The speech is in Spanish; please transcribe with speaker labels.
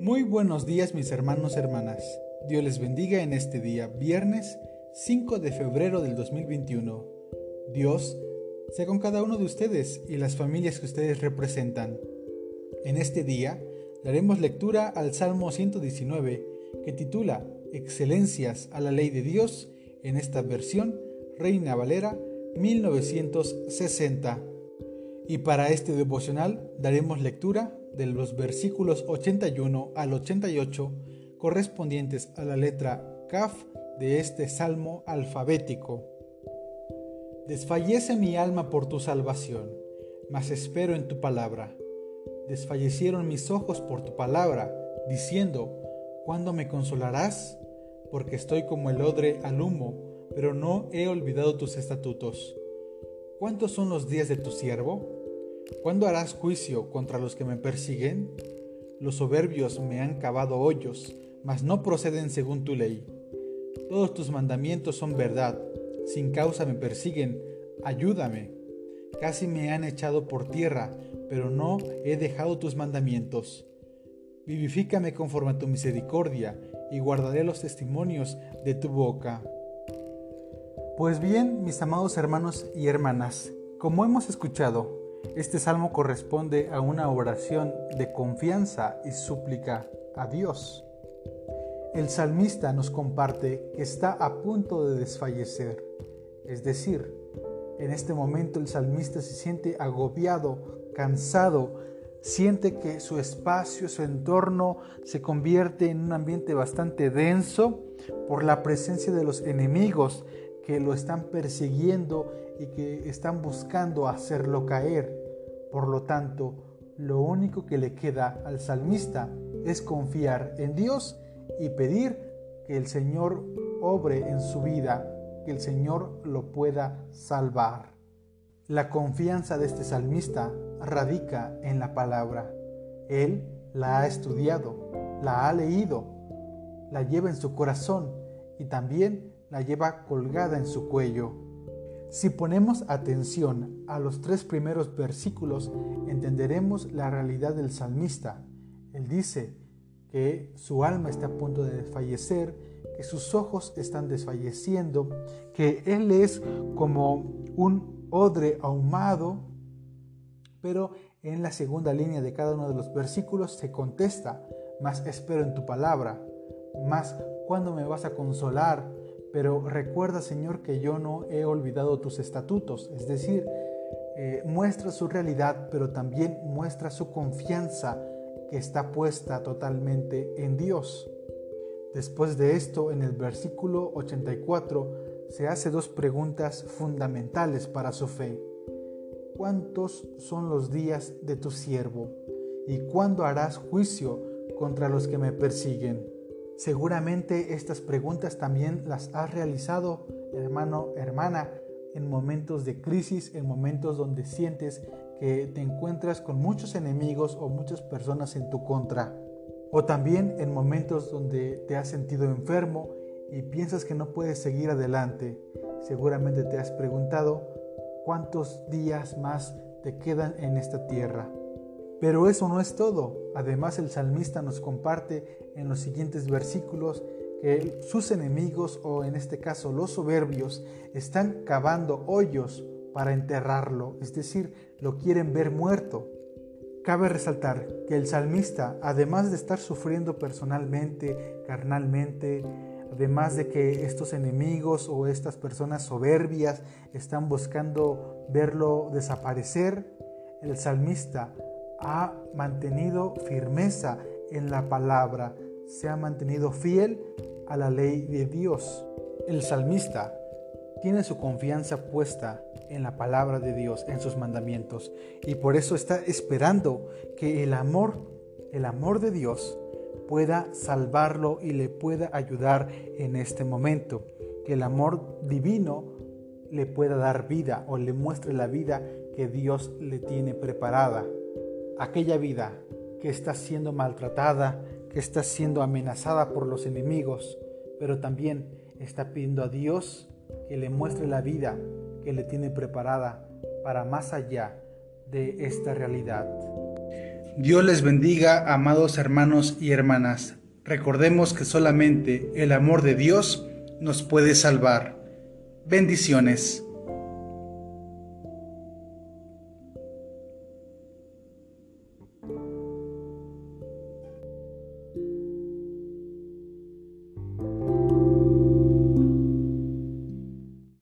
Speaker 1: Muy buenos días mis hermanos y hermanas. Dios les bendiga en este día, viernes 5 de febrero del 2021. Dios sea con cada uno de ustedes y las familias que ustedes representan. En este día daremos lectura al Salmo 119 que titula Excelencias a la ley de Dios en esta versión Reina Valera 1960. Y para este devocional daremos lectura de los versículos 81 al 88 correspondientes a la letra Kaf de este salmo alfabético. Desfallece mi alma por tu salvación, mas espero en tu palabra. Desfallecieron mis ojos por tu palabra, diciendo, ¿cuándo me consolarás? Porque estoy como el odre al humo, pero no he olvidado tus estatutos. ¿Cuántos son los días de tu siervo? ¿Cuándo harás juicio contra los que me persiguen? Los soberbios me han cavado hoyos, mas no proceden según tu ley. Todos tus mandamientos son verdad, sin causa me persiguen, ayúdame. Casi me han echado por tierra, pero no he dejado tus mandamientos. Vivifícame conforme a tu misericordia, y guardaré los testimonios de tu boca. Pues bien, mis amados hermanos y hermanas, como hemos escuchado, este salmo corresponde a una oración de confianza y súplica a Dios. El salmista nos comparte que está a punto de desfallecer, es decir, en este momento el salmista se siente agobiado, cansado, siente que su espacio, su entorno se convierte en un ambiente bastante denso por la presencia de los enemigos que lo están persiguiendo y que están buscando hacerlo caer. Por lo tanto, lo único que le queda al salmista es confiar en Dios y pedir que el Señor obre en su vida, que el Señor lo pueda salvar. La confianza de este salmista radica en la palabra. Él la ha estudiado, la ha leído, la lleva en su corazón y también la lleva colgada en su cuello. Si ponemos atención a los tres primeros versículos, entenderemos la realidad del salmista. Él dice que su alma está a punto de desfallecer, que sus ojos están desfalleciendo, que él es como un odre ahumado, pero en la segunda línea de cada uno de los versículos se contesta, más espero en tu palabra, más cuando me vas a consolar, pero recuerda, Señor, que yo no he olvidado tus estatutos. Es decir, eh, muestra su realidad, pero también muestra su confianza que está puesta totalmente en Dios. Después de esto, en el versículo 84, se hace dos preguntas fundamentales para su fe. ¿Cuántos son los días de tu siervo? ¿Y cuándo harás juicio contra los que me persiguen? Seguramente estas preguntas también las has realizado, hermano, hermana, en momentos de crisis, en momentos donde sientes que te encuentras con muchos enemigos o muchas personas en tu contra. O también en momentos donde te has sentido enfermo y piensas que no puedes seguir adelante. Seguramente te has preguntado cuántos días más te quedan en esta tierra. Pero eso no es todo. Además el salmista nos comparte en los siguientes versículos que sus enemigos, o en este caso los soberbios, están cavando hoyos para enterrarlo, es decir, lo quieren ver muerto. Cabe resaltar que el salmista, además de estar sufriendo personalmente, carnalmente, además de que estos enemigos o estas personas soberbias están buscando verlo desaparecer, el salmista ha mantenido firmeza en la palabra, se ha mantenido fiel a la ley de Dios. El salmista tiene su confianza puesta en la palabra de Dios, en sus mandamientos, y por eso está esperando que el amor, el amor de Dios, pueda salvarlo y le pueda ayudar en este momento, que el amor divino le pueda dar vida o le muestre la vida que Dios le tiene preparada aquella vida que está siendo maltratada, que está siendo amenazada por los enemigos, pero también está pidiendo a Dios que le muestre la vida que le tiene preparada para más allá de esta realidad. Dios les bendiga, amados hermanos y hermanas. Recordemos que solamente el amor de Dios nos puede salvar. Bendiciones.